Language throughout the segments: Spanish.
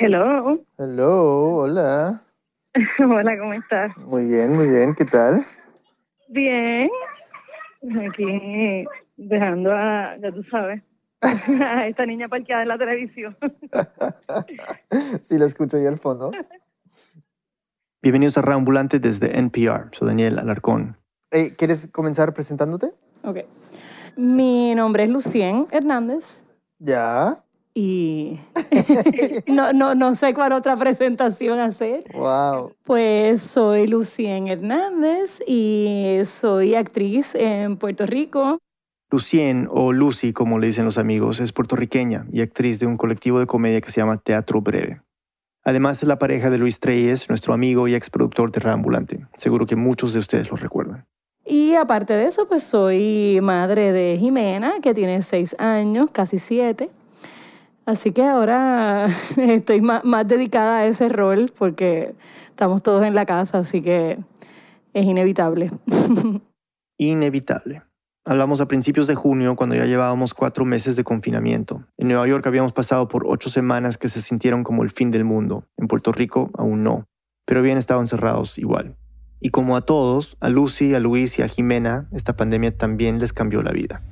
Hello. Hello, hola. Hola, ¿cómo estás? Muy bien, muy bien, ¿qué tal? Bien. Aquí dejando a, ya tú sabes, a esta niña parqueada en la televisión. sí, la escucho ahí al fondo. Bienvenidos a Reambulante desde NPR. Soy Daniel Alarcón. Hey, ¿Quieres comenzar presentándote? Ok. Mi nombre es Lucien Hernández Ya. Y no, no, no sé cuál otra presentación hacer. Wow. Pues soy Lucien Hernández y soy actriz en Puerto Rico. Lucien, o Lucy como le dicen los amigos, es puertorriqueña y actriz de un colectivo de comedia que se llama Teatro Breve. Además es la pareja de Luis Treyes, nuestro amigo y exproductor de Reambulante. Seguro que muchos de ustedes lo recuerdan. Y aparte de eso, pues soy madre de Jimena, que tiene seis años, casi siete. Así que ahora estoy más, más dedicada a ese rol porque estamos todos en la casa, así que es inevitable. Inevitable. Hablamos a principios de junio cuando ya llevábamos cuatro meses de confinamiento. En Nueva York habíamos pasado por ocho semanas que se sintieron como el fin del mundo. En Puerto Rico aún no, pero habían estado encerrados igual. Y como a todos, a Lucy, a Luis y a Jimena, esta pandemia también les cambió la vida.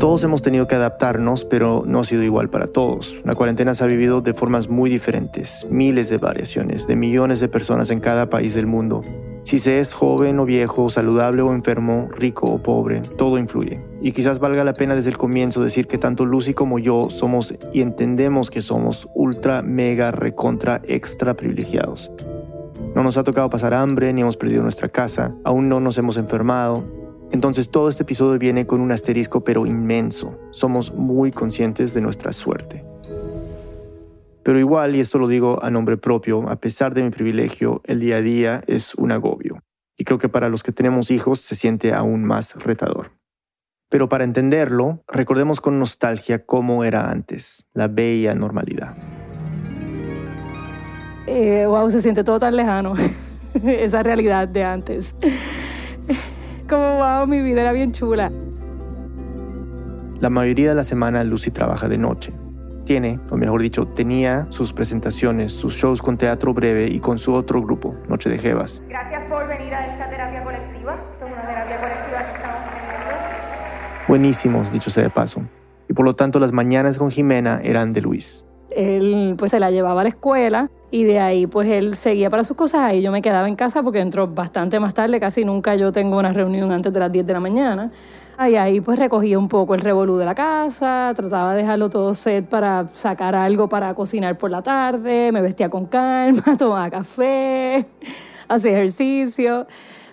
Todos hemos tenido que adaptarnos, pero no ha sido igual para todos. La cuarentena se ha vivido de formas muy diferentes, miles de variaciones, de millones de personas en cada país del mundo. Si se es joven o viejo, saludable o enfermo, rico o pobre, todo influye. Y quizás valga la pena desde el comienzo decir que tanto Lucy como yo somos y entendemos que somos ultra, mega, recontra, extra privilegiados. No nos ha tocado pasar hambre ni hemos perdido nuestra casa, aún no nos hemos enfermado. Entonces todo este episodio viene con un asterisco pero inmenso. Somos muy conscientes de nuestra suerte. Pero igual, y esto lo digo a nombre propio, a pesar de mi privilegio, el día a día es un agobio. Y creo que para los que tenemos hijos se siente aún más retador. Pero para entenderlo, recordemos con nostalgia cómo era antes, la bella normalidad. Eh, wow, se siente todo tan lejano, esa realidad de antes. Como wow, mi vida era bien chula. La mayoría de la semana Lucy trabaja de noche. Tiene, o mejor dicho, tenía sus presentaciones, sus shows con teatro breve y con su otro grupo, Noche de Jevas. Gracias por venir a esta terapia colectiva. Esto es una terapia colectiva que estamos teniendo. Buenísimos, dicho sea de paso. Y por lo tanto las mañanas con Jimena eran de Luis. Él pues se la llevaba a la escuela y de ahí pues él seguía para sus cosas y yo me quedaba en casa porque entró bastante más tarde, casi nunca yo tengo una reunión antes de las 10 de la mañana. Y ahí pues recogía un poco el revolú de la casa, trataba de dejarlo todo set para sacar algo para cocinar por la tarde, me vestía con calma, tomaba café, hacía ejercicio,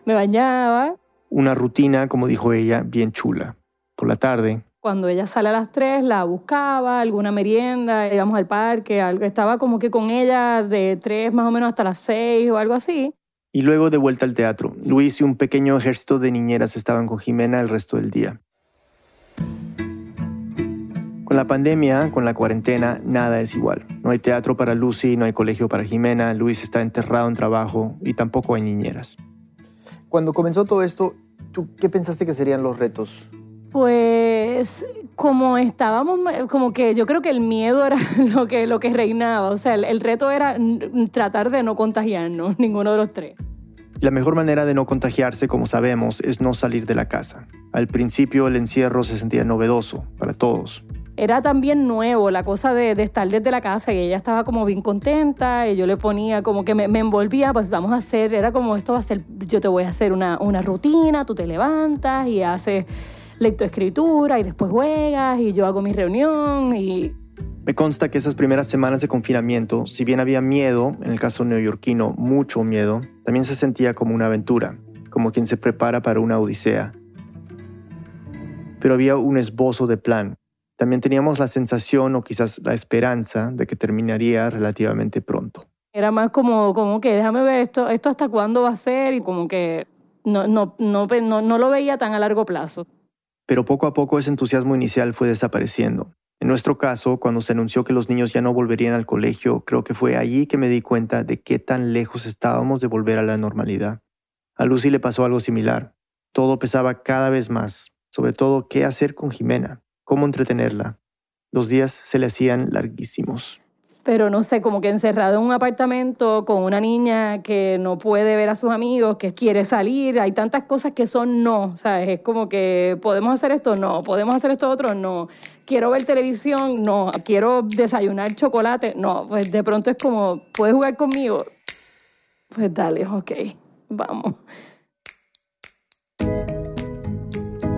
me bañaba. Una rutina, como dijo ella, bien chula. Por la tarde, Cuando ella sale a las 3, la buscaba, alguna merienda, íbamos al parque, algo. estaba como que con ella de 3 más o menos hasta las 6 o algo así. Y luego de vuelta al teatro, Luis y un pequeño ejército de niñeras estaban con Jimena el resto del día. Con la pandemia, con la cuarentena, nada es igual. No hay teatro para Lucy, no hay colegio para Jimena, Luis está enterrado en trabajo y tampoco hay niñeras. Cuando comenzó todo esto, ¿tú qué pensaste que serían los retos? Pues como estábamos, como que yo creo que el miedo era lo que, lo que reinaba. O sea, el, el reto era tratar de no contagiarnos, ninguno de los tres. La mejor manera de no contagiarse, como sabemos, es no salir de la casa. Al principio el encierro se sentía novedoso para todos. Era también nuevo la cosa de, de estar desde la casa y ella estaba como bien contenta y yo le ponía como que me, me envolvía, pues vamos a hacer, era como esto va a ser, yo te voy a hacer una, una rutina, tú te levantas y haces lectoescritura y después juegas y yo hago mi reunión y Me consta que esas primeras semanas de confinamiento, si bien había miedo, en el caso neoyorquino mucho miedo, también se sentía como una aventura, como quien se prepara para una odisea. Pero había un esbozo de plan. También teníamos la sensación o quizás la esperanza de que terminaría relativamente pronto. Era más como, como que déjame ver esto, esto hasta cuándo va a ser y como que no, no, no, no, no lo veía tan a largo plazo. Pero poco a poco ese entusiasmo inicial fue desapareciendo. En nuestro caso, cuando se anunció que los niños ya no volverían al colegio, creo que fue allí que me di cuenta de qué tan lejos estábamos de volver a la normalidad. A Lucy le pasó algo similar. Todo pesaba cada vez más, sobre todo qué hacer con Jimena, cómo entretenerla. Los días se le hacían larguísimos. Pero no sé, como que encerrado en un apartamento con una niña que no puede ver a sus amigos, que quiere salir, hay tantas cosas que son no, ¿sabes? Es como que podemos hacer esto, no, podemos hacer esto otro, no. Quiero ver televisión, no. Quiero desayunar chocolate, no. Pues de pronto es como, ¿puedes jugar conmigo? Pues dale, ok, vamos.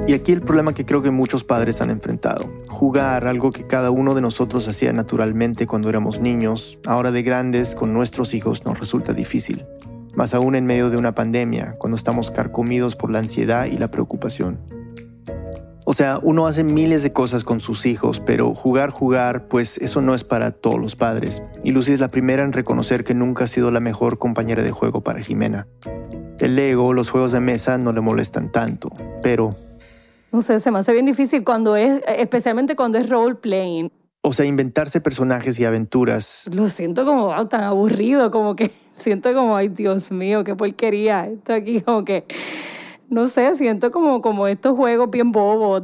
Y aquí el problema que creo que muchos padres han enfrentado. Jugar, algo que cada uno de nosotros hacía naturalmente cuando éramos niños, ahora de grandes con nuestros hijos nos resulta difícil. Más aún en medio de una pandemia, cuando estamos carcomidos por la ansiedad y la preocupación. O sea, uno hace miles de cosas con sus hijos, pero jugar, jugar, pues eso no es para todos los padres. Y Lucy es la primera en reconocer que nunca ha sido la mejor compañera de juego para Jimena. El Lego, los juegos de mesa no le molestan tanto, pero no sé, se me hace bien difícil cuando es, especialmente cuando es role playing. O sea, inventarse personajes y aventuras. Lo siento como tan aburrido, como que siento como, ay Dios mío, qué porquería. Esto aquí como que, no sé, siento como, como estos juegos bien bobos.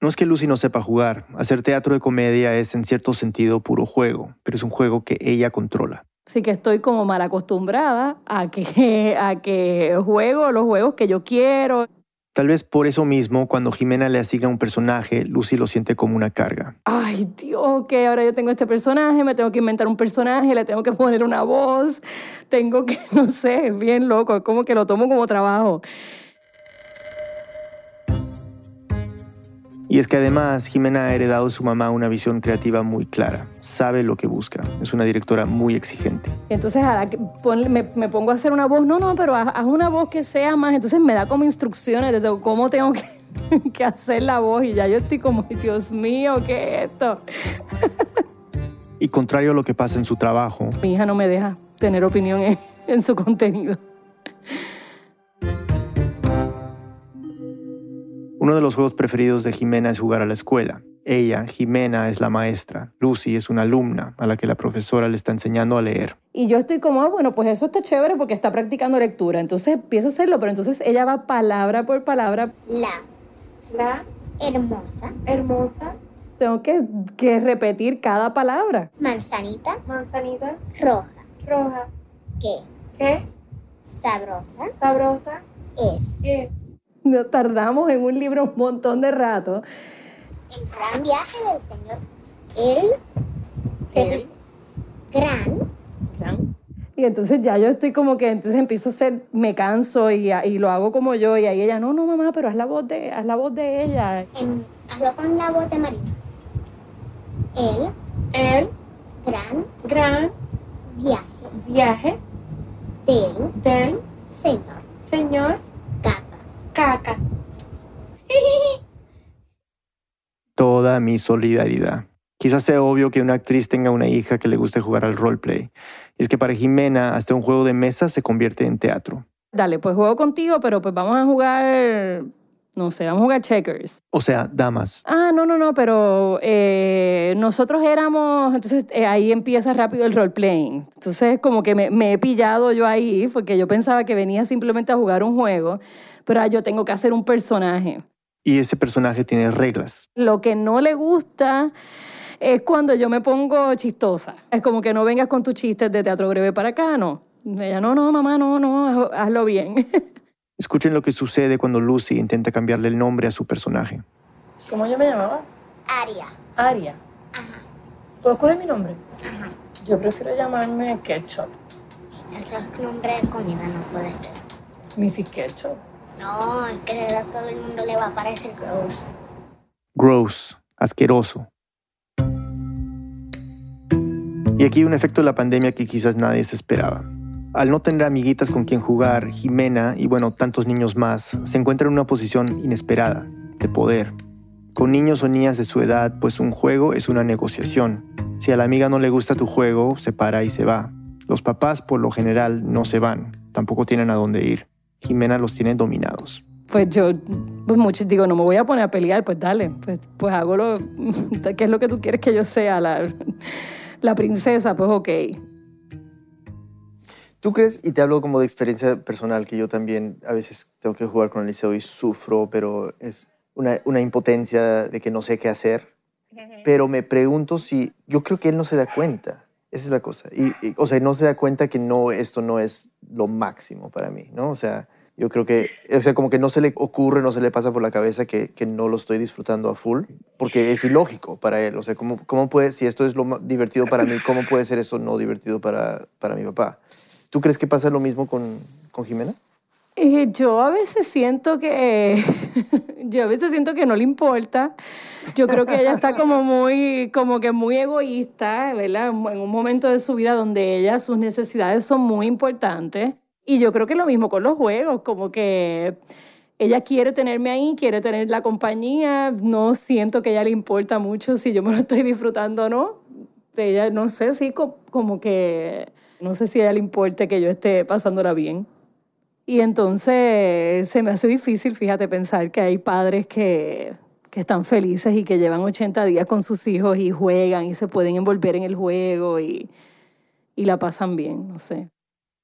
No es que Lucy no sepa jugar. Hacer teatro de comedia es en cierto sentido puro juego, pero es un juego que ella controla. Sí que estoy como mal acostumbrada a que, a que juego los juegos que yo quiero. Tal vez por eso mismo, cuando Jimena le asigna un personaje, Lucy lo siente como una carga. Ay, Dios, que ahora yo tengo este personaje, me tengo que inventar un personaje, le tengo que poner una voz, tengo que, no sé, bien loco, como que lo tomo como trabajo. Y es que además Jimena ha heredado de su mamá una visión creativa muy clara, sabe lo que busca, es una directora muy exigente. Entonces ahora me, pongo a hacer una voz, no, no, pero haz, una voz que sea más, entonces me da como instrucciones de cómo tengo que, que hacer la voz y ya yo estoy como, Dios mío, ¿qué es esto? y contrario a lo que pasa en su trabajo. Mi hija no me deja tener opinión en, en su contenido. Uno de los juegos preferidos de Jimena es jugar a la escuela. Ella, Jimena, es la maestra. Lucy es una alumna a la que la profesora le está enseñando a leer. Y yo estoy como, ah, bueno, pues eso está chévere porque está practicando lectura. Entonces empieza a hacerlo, pero entonces ella va palabra por palabra. La. La. Hermosa. Hermosa. Tengo que, que repetir cada palabra. Manzanita. Manzanita. Roja. Roja. ¿Qué? ¿Qué? Sabrosa. Sabrosa. Es. Es. Nos tardamos en un libro un montón de rato. El gran viaje del Señor. El, el gran, gran. Y entonces ya yo estoy como que, entonces empiezo a ser, me canso y, y lo hago como yo. Y ahí ella, no, no, mamá, pero haz la voz de, haz la voz de ella. En, hazlo con la voz de Marisa. El, el gran, gran viaje viaje del, del Señor. Señor mi solidaridad. Quizás sea obvio que una actriz tenga una hija que le guste jugar al roleplay. Y es que para Jimena, hasta un juego de mesa se convierte en teatro. Dale, pues juego contigo, pero pues vamos a jugar, no sé, vamos a jugar checkers. O sea, damas. Ah, no, no, no, pero eh, nosotros éramos, entonces eh, ahí empieza rápido el roleplaying. Entonces como que me, me he pillado yo ahí, porque yo pensaba que venía simplemente a jugar un juego, pero yo tengo que hacer un personaje. Y ese personaje tiene reglas. Lo que no le gusta es cuando yo me pongo chistosa. Es como que no vengas con tus chistes de teatro breve para acá, no. Ella, no, no, mamá, no, no, hazlo bien. Escuchen lo que sucede cuando Lucy intenta cambiarle el nombre a su personaje. ¿Cómo yo me llamaba? Aria. Aria. Ajá. ¿Puedo escoger mi nombre? Ajá. Yo prefiero llamarme Ketchup. Ese es nombre de comida, no puede ser. Mrs. Ketchup. No, es que todo el mundo le va a parecer gross. Gross, asqueroso. Y aquí un efecto de la pandemia que quizás nadie se esperaba. Al no tener amiguitas con quien jugar, Jimena y bueno, tantos niños más, se encuentra en una posición inesperada, de poder. Con niños o niñas de su edad, pues un juego es una negociación. Si a la amiga no le gusta tu juego, se para y se va. Los papás por lo general no se van, tampoco tienen a dónde ir. Jimena los tiene dominados. Pues yo, pues muchos digo, no me voy a poner a pelear, pues dale, pues, pues hago lo, ¿qué es lo que tú quieres que yo sea? La, la princesa, pues ok. ¿Tú crees, y te hablo como de experiencia personal, que yo también a veces tengo que jugar con el liceo y sufro, pero es una, una impotencia de que no sé qué hacer? pero me pregunto si, yo creo que él no se da cuenta. Esa es la cosa. Y, y, o sea, no se da cuenta que no, esto no es lo máximo para mí, ¿no? O sea, yo creo que, o sea, como que no se le ocurre, no se le pasa por la cabeza que, que no lo estoy disfrutando a full, porque es ilógico para él. O sea, ¿cómo, cómo puede, si esto es lo divertido para mí, cómo puede ser esto no divertido para, para mi papá? ¿Tú crees que pasa lo mismo con, con Jimena? Eh, yo a veces siento que yo a veces siento que no le importa. Yo creo que ella está como muy como que muy egoísta, ¿verdad? En un momento de su vida donde ella sus necesidades son muy importantes y yo creo que lo mismo con los juegos, como que ella quiere tenerme ahí, quiere tener la compañía, no siento que a ella le importa mucho si yo me lo estoy disfrutando o no. Ella no sé, sí co- como que no sé si a ella le importa que yo esté pasándola bien. Y entonces se me hace difícil, fíjate, pensar que hay padres que, que están felices y que llevan 80 días con sus hijos y juegan y se pueden envolver en el juego y, y la pasan bien, no sé.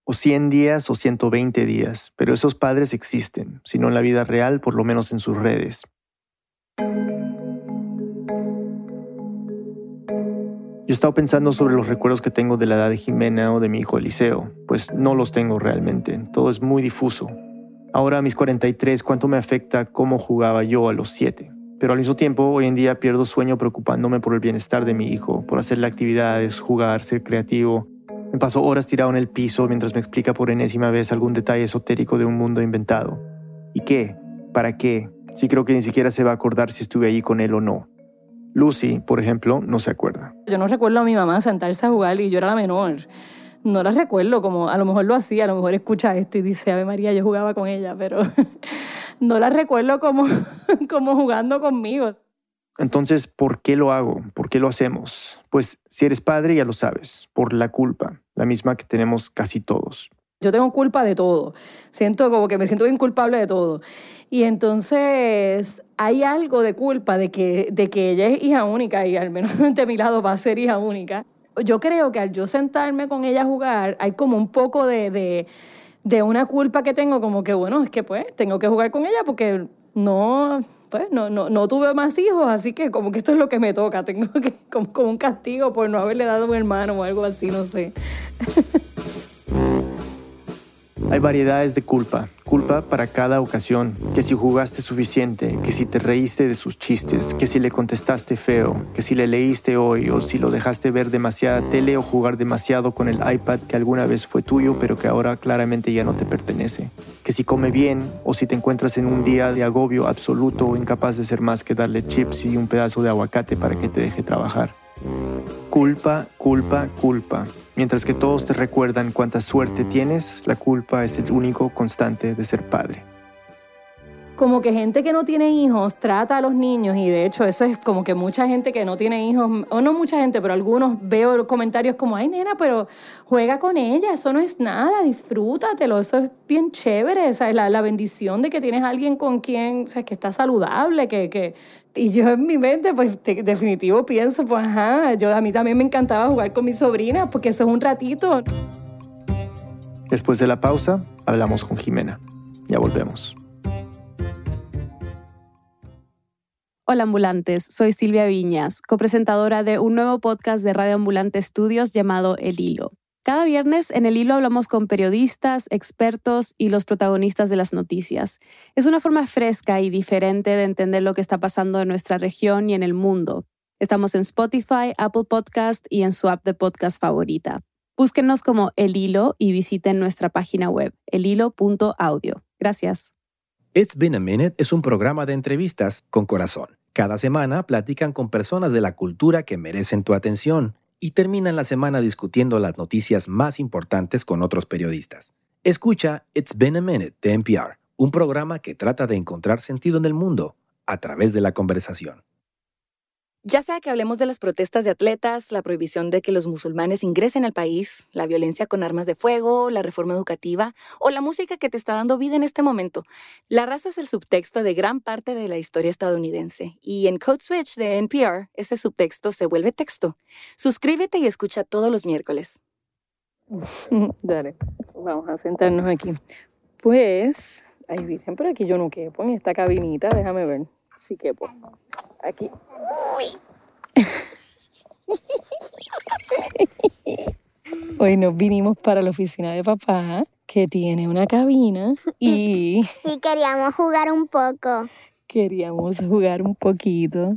O 100 días o 120 días, pero esos padres existen, si no en la vida real, por lo menos en sus redes. Yo he estado pensando sobre los recuerdos que tengo de la edad de Jimena o de mi hijo Eliseo, pues no los tengo realmente, todo es muy difuso. Ahora a mis 43, ¿cuánto me afecta cómo jugaba yo a los 7? Pero al mismo tiempo, hoy en día pierdo sueño preocupándome por el bienestar de mi hijo, por hacerle actividades, jugar, ser creativo. Me paso horas tirado en el piso mientras me explica por enésima vez algún detalle esotérico de un mundo inventado. ¿Y qué? ¿Para qué? Si creo que ni siquiera se va a acordar si estuve allí con él o no. Lucy, por ejemplo, no se acuerda. Yo no recuerdo a mi mamá sentarse a jugar y yo era la menor. No la recuerdo, como a lo mejor lo hacía, a lo mejor escucha esto y dice, Ave María, yo jugaba con ella, pero no la recuerdo como, como jugando conmigo. Entonces, ¿por qué lo hago? ¿Por qué lo hacemos? Pues si eres padre ya lo sabes, por la culpa, la misma que tenemos casi todos. Yo tengo culpa de todo. Siento como que me siento bien culpable de todo. Y entonces hay algo de culpa de que, de que ella es hija única y al menos de mi lado va a ser hija única. Yo creo que al yo sentarme con ella a jugar, hay como un poco de, de, de una culpa que tengo, como que bueno, es que pues tengo que jugar con ella porque no, pues no, no, no tuve más hijos, así que como que esto es lo que me toca. Tengo que, como, como un castigo por no haberle dado un hermano o algo así, no sé. Hay variedades de culpa, culpa para cada ocasión, que si jugaste suficiente, que si te reíste de sus chistes, que si le contestaste feo, que si le leíste hoy o si lo dejaste ver demasiada tele o jugar demasiado con el iPad que alguna vez fue tuyo pero que ahora claramente ya no te pertenece, que si come bien o si te encuentras en un día de agobio absoluto o incapaz de ser más que darle chips y un pedazo de aguacate para que te deje trabajar. Culpa, culpa, culpa. Mientras que todos te recuerdan cuánta suerte tienes, la culpa es el único constante de ser padre. Como que gente que no tiene hijos trata a los niños y de hecho eso es como que mucha gente que no tiene hijos, o no mucha gente, pero algunos veo comentarios como, ay nena, pero juega con ella, eso no es nada, disfrútatelo, eso es bien chévere, esa es la, la bendición de que tienes alguien con quien, o sea, que está saludable, que... que y yo en mi mente, pues de- definitivo pienso, pues ajá, yo, a mí también me encantaba jugar con mis sobrinas porque eso es un ratito. Después de la pausa, hablamos con Jimena. Ya volvemos. Hola ambulantes, soy Silvia Viñas, copresentadora de un nuevo podcast de Radio Ambulante Estudios llamado El Hilo. Cada viernes en El Hilo hablamos con periodistas, expertos y los protagonistas de las noticias. Es una forma fresca y diferente de entender lo que está pasando en nuestra región y en el mundo. Estamos en Spotify, Apple Podcast y en su app de podcast favorita. Búsquenos como El Hilo y visiten nuestra página web, elhilo.audio. Gracias. It's Been a Minute es un programa de entrevistas con corazón. Cada semana platican con personas de la cultura que merecen tu atención y terminan la semana discutiendo las noticias más importantes con otros periodistas. Escucha It's Been a Minute de NPR, un programa que trata de encontrar sentido en el mundo a través de la conversación. Ya sea que hablemos de las protestas de atletas, la prohibición de que los musulmanes ingresen al país, la violencia con armas de fuego, la reforma educativa o la música que te está dando vida en este momento, la raza es el subtexto de gran parte de la historia estadounidense y en Code Switch de NPR ese subtexto se vuelve texto. Suscríbete y escucha todos los miércoles. Dale, vamos a sentarnos aquí. Pues, ay, Virgen, pero aquí yo no quepo en esta cabinita, déjame ver. Sí quepo. Aquí. Hoy nos vinimos para la oficina de papá, que tiene una cabina, y Y queríamos jugar un poco. queríamos jugar un poquito.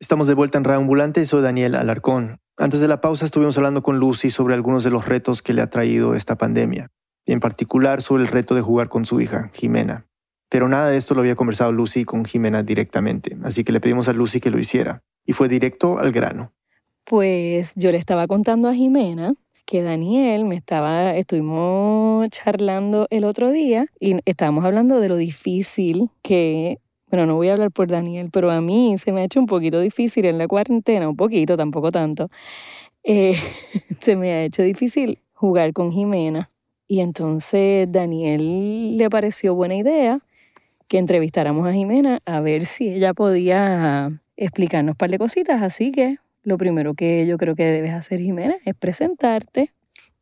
Estamos de vuelta en Radio Ambulante y soy Daniel Alarcón. Antes de la pausa estuvimos hablando con Lucy sobre algunos de los retos que le ha traído esta pandemia, y en particular sobre el reto de jugar con su hija, Jimena. Pero nada de esto lo había conversado Lucy con Jimena directamente, así que le pedimos a Lucy que lo hiciera, y fue directo al grano. Pues yo le estaba contando a Jimena que Daniel me estaba, estuvimos charlando el otro día y estábamos hablando de lo difícil que, bueno, no voy a hablar por Daniel, pero a mí se me ha hecho un poquito difícil en la cuarentena, un poquito, tampoco tanto. Eh, se me ha hecho difícil jugar con Jimena. Y entonces Daniel le pareció buena idea que entrevistáramos a Jimena a ver si ella podía explicarnos un par de cositas. Así que lo primero que yo creo que debes hacer, Jimena, es presentarte.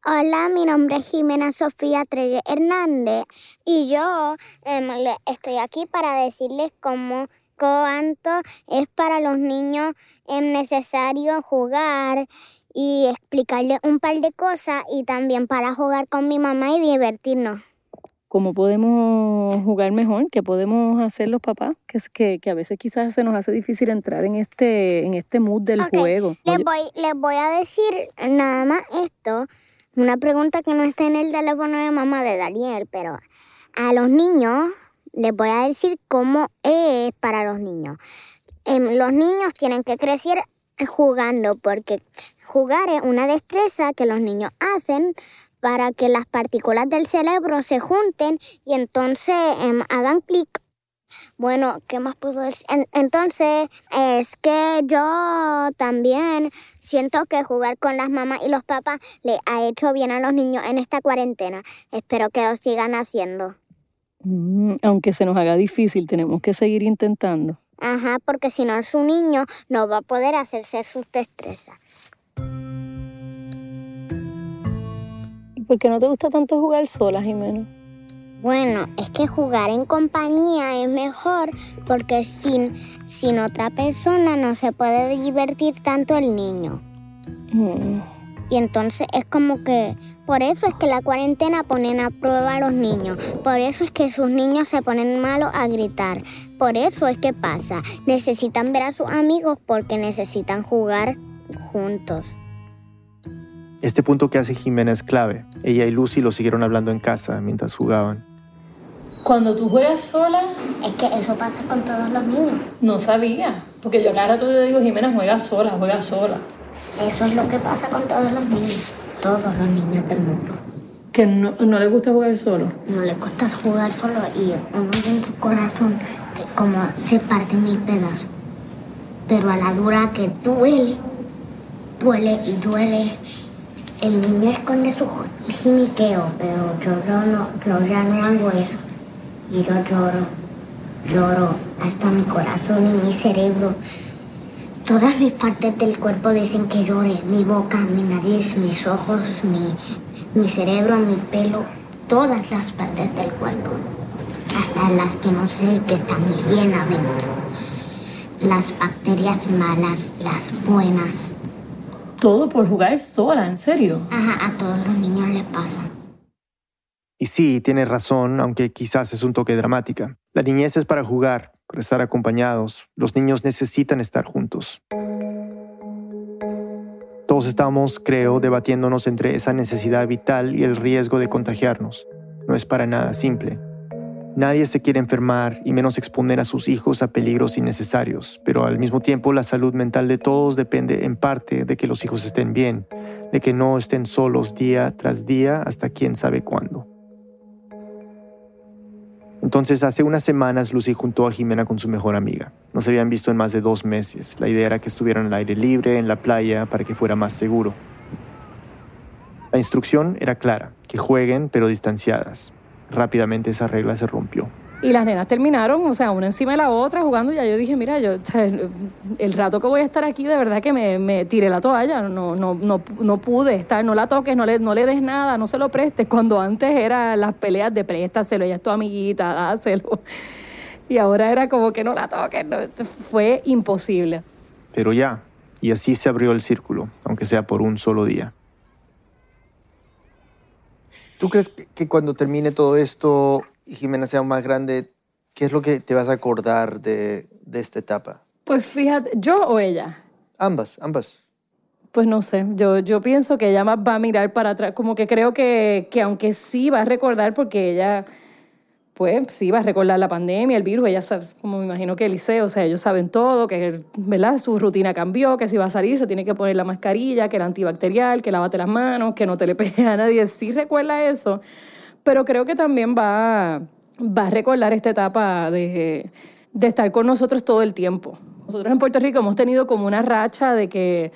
Hola, mi nombre es Jimena Sofía Trelle Hernández y yo em, estoy aquí para decirles cómo cuánto es para los niños em, necesario jugar y explicarles un par de cosas y también para jugar con mi mamá y divertirnos. ¿Cómo podemos jugar mejor? ¿Qué podemos hacer los papás? Que, es que, que a veces quizás se nos hace difícil entrar en este, en este mood del juego. Les Oye, voy, les voy a decir nada más esto, una pregunta que no está en el teléfono de mamá de Daniel, pero a los niños les voy a decir cómo es para los niños. Em, los niños tienen que crecer jugando porque jugar es una destreza que los niños hacen para que las partículas del cerebro se junten y entonces em, hagan clic bueno, ¿qué más puedo decir? En- entonces, es que yo también siento que jugar con las mamás y los papás le ha hecho bien a los niños en esta cuarentena. Espero que lo sigan haciendo. mm, aunque se nos haga difícil, tenemos que seguir intentando. Ajá, porque si no, su niño no va a poder hacerse sus destrezas. ¿Y por qué no te gusta tanto jugar sola, Jimena? Bueno, es que jugar en compañía es mejor porque sin, sin otra persona no se puede divertir tanto el niño. Mm, Y entonces es como que, por eso es que la cuarentena ponen a prueba a los niños, por eso es que sus niños se ponen malos a gritar, por eso es que pasa, necesitan ver a sus amigos porque necesitan jugar juntos. Este punto que hace Jimena es clave. Ella y Lucy lo siguieron hablando en casa mientras jugaban. Cuando tú juegas sola, Es que eso pasa con todos los niños. no sabía. Porque yo cada rato le digo, Jimena, juega sola, juega sola. Eso es lo que pasa con todos los niños, todos los niños del mundo. Que no, no le gusta jugar solo. No le cuesta jugar solo y uno en su corazón que como se parte mil pedazos. Pero a la dura que duele, duele y duele. El niño esconde su jimiqueo, pero yo, yo no, yo ya no hago eso. Y yo lloro, lloro hasta mi corazón y mi cerebro. Todas mis partes del cuerpo dicen que llore. Mi boca, mi nariz, mis ojos, mi, mi cerebro, mi pelo. Todas las partes del cuerpo. Hasta las que no sé que están bien adentro. Las bacterias malas, las buenas. Todo por jugar sola, en serio. Ajá, a todos los niños les pasa. Y sí, tiene razón, aunque quizás es un toque dramática. La niñez es para jugar, para estar acompañados. Los niños necesitan estar juntos. Todos estamos, creo, debatiéndonos entre esa necesidad vital y el riesgo de contagiarnos. No es para nada simple. Nadie se quiere enfermar y menos exponer a sus hijos a peligros innecesarios, pero al mismo tiempo la salud mental de todos depende en parte de que los hijos estén bien, de que no estén solos día tras día hasta quién sabe cuándo. Entonces, hace unas semanas, Lucy juntó a Jimena con su mejor amiga. No se habían visto en más de dos meses. La idea era que estuvieran al aire libre, en la playa, para que fuera más seguro. La instrucción era clara, que jueguen pero distanciadas. Rápidamente esa regla se rompió. Y las nenas terminaron, o sea, una encima de la otra jugando. Y ya yo dije, mira, yo, el rato que voy a estar aquí, de verdad que me, me tiré la toalla. No, no, no, no pude estar, no la toques, no le, no le des nada, no se lo prestes. Cuando antes era las peleas de préstaselo, ella es tu amiguita, dáselo. Y ahora era como que no la toques. no, fue imposible. Pero ya, Y así se abrió el círculo, aunque sea por un solo día. ¿Tú crees que cuando termine todo esto y Jimena sea más grande, qué es lo que te vas a acordar de, de esta etapa? Pues fíjate, ¿yo o ella? Ambas, ambas. Pues no sé, yo, yo pienso que ella más va a mirar para atrás, como que creo que, que aunque sí va a recordar, porque ella pues sí, va a recordar la pandemia, el virus, ella sabe, como me imagino que Eliseo, o sea, ellos saben todo, que ¿verdad? su rutina cambió, que si va a salir se tiene que poner la mascarilla, que era antibacterial, que lávate las manos, que no te le pegue a nadie, sí recuerda eso, pero creo que también va, va a recordar esta etapa de, de estar con nosotros todo el tiempo. Nosotros en Puerto Rico hemos tenido como una racha de que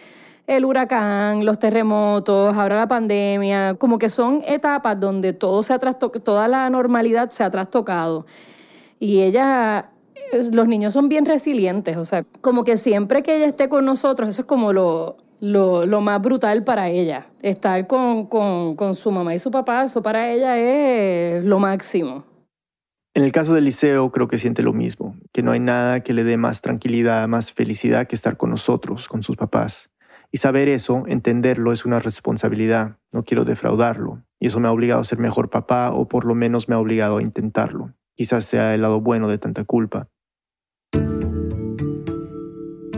el huracán, los terremotos, ahora la pandemia, como que son etapas donde todo se ha toda la normalidad se ha trastocado. Y ella, los niños son bien resilientes, o sea, como que siempre que ella esté con nosotros, eso es como lo, lo, más brutal para ella. Estar con, con, con su mamá y su papá, eso para ella es lo máximo. En el caso de Liceo, creo que siente lo mismo, que no hay nada que le dé más tranquilidad, más felicidad que estar con nosotros, con sus papás. Y saber eso, entenderlo, es una responsabilidad. No quiero defraudarlo. Y eso me ha obligado a ser mejor papá o por lo menos me ha obligado a intentarlo. Quizás sea el lado bueno de tanta culpa.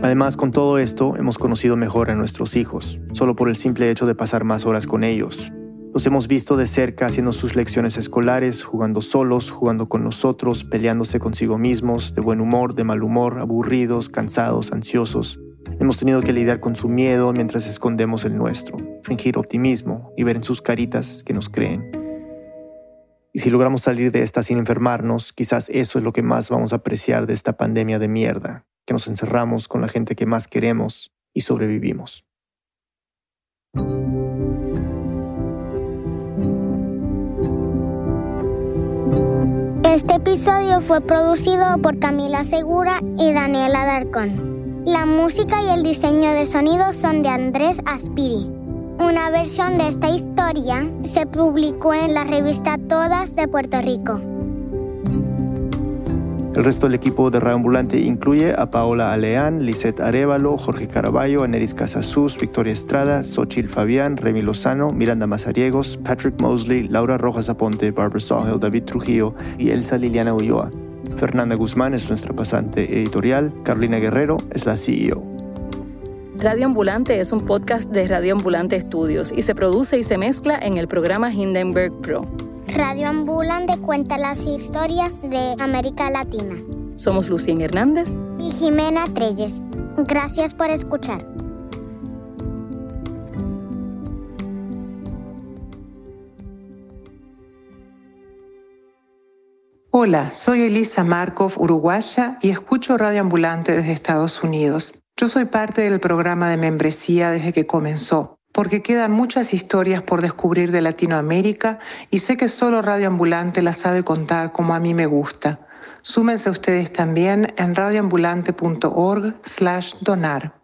Además, con todo esto, hemos conocido mejor a nuestros hijos, solo por el simple hecho de pasar más horas con ellos. Los hemos visto de cerca haciendo sus lecciones escolares, jugando solos, jugando con nosotros, peleándose consigo mismos, de buen humor, de mal humor, aburridos, cansados, ansiosos. Hemos tenido que lidiar con su miedo mientras escondemos el nuestro, fingir optimismo y ver en sus caritas que nos creen. Y si logramos salir de esta sin enfermarnos, quizás eso es lo que más vamos a apreciar de esta pandemia de mierda, que nos encerramos con la gente que más queremos y sobrevivimos. Este episodio fue producido por Camila Segura y Daniela Darcón. La música y el diseño de sonido son de Andrés Aspiri. Una versión de esta historia se publicó en la revista Todas de Puerto Rico. El resto del equipo de Radio Ambulante incluye a Paola Aleán, Lisette Arevalo, Jorge Caraballo, Aneris Casasus, Victoria Estrada, Xochil Fabián, Remy Lozano, Miranda Mazariegos, Patrick Mosley, Laura Rojas Aponte, Barbara Sahel, David Trujillo y Elsa Liliana Ulloa. Fernanda Guzmán es nuestra pasante editorial, Carolina Guerrero es la CEO. Radio Ambulante es un podcast de Radio Ambulante Estudios y se produce y se mezcla en el programa Hindenburg Pro. Radio Ambulante cuenta las historias de América Latina. Somos Lucien Hernández y Jimena Treyes. Gracias por escuchar. Hola, soy Elisa Markov, uruguaya, y escucho Radio Ambulante desde Estados Unidos. Yo soy parte del programa de membresía desde que comenzó, porque quedan muchas historias por descubrir de Latinoamérica y sé que solo Radio Ambulante las sabe contar como a mí me gusta. Súmense ustedes también en radioambulante.org slash donar.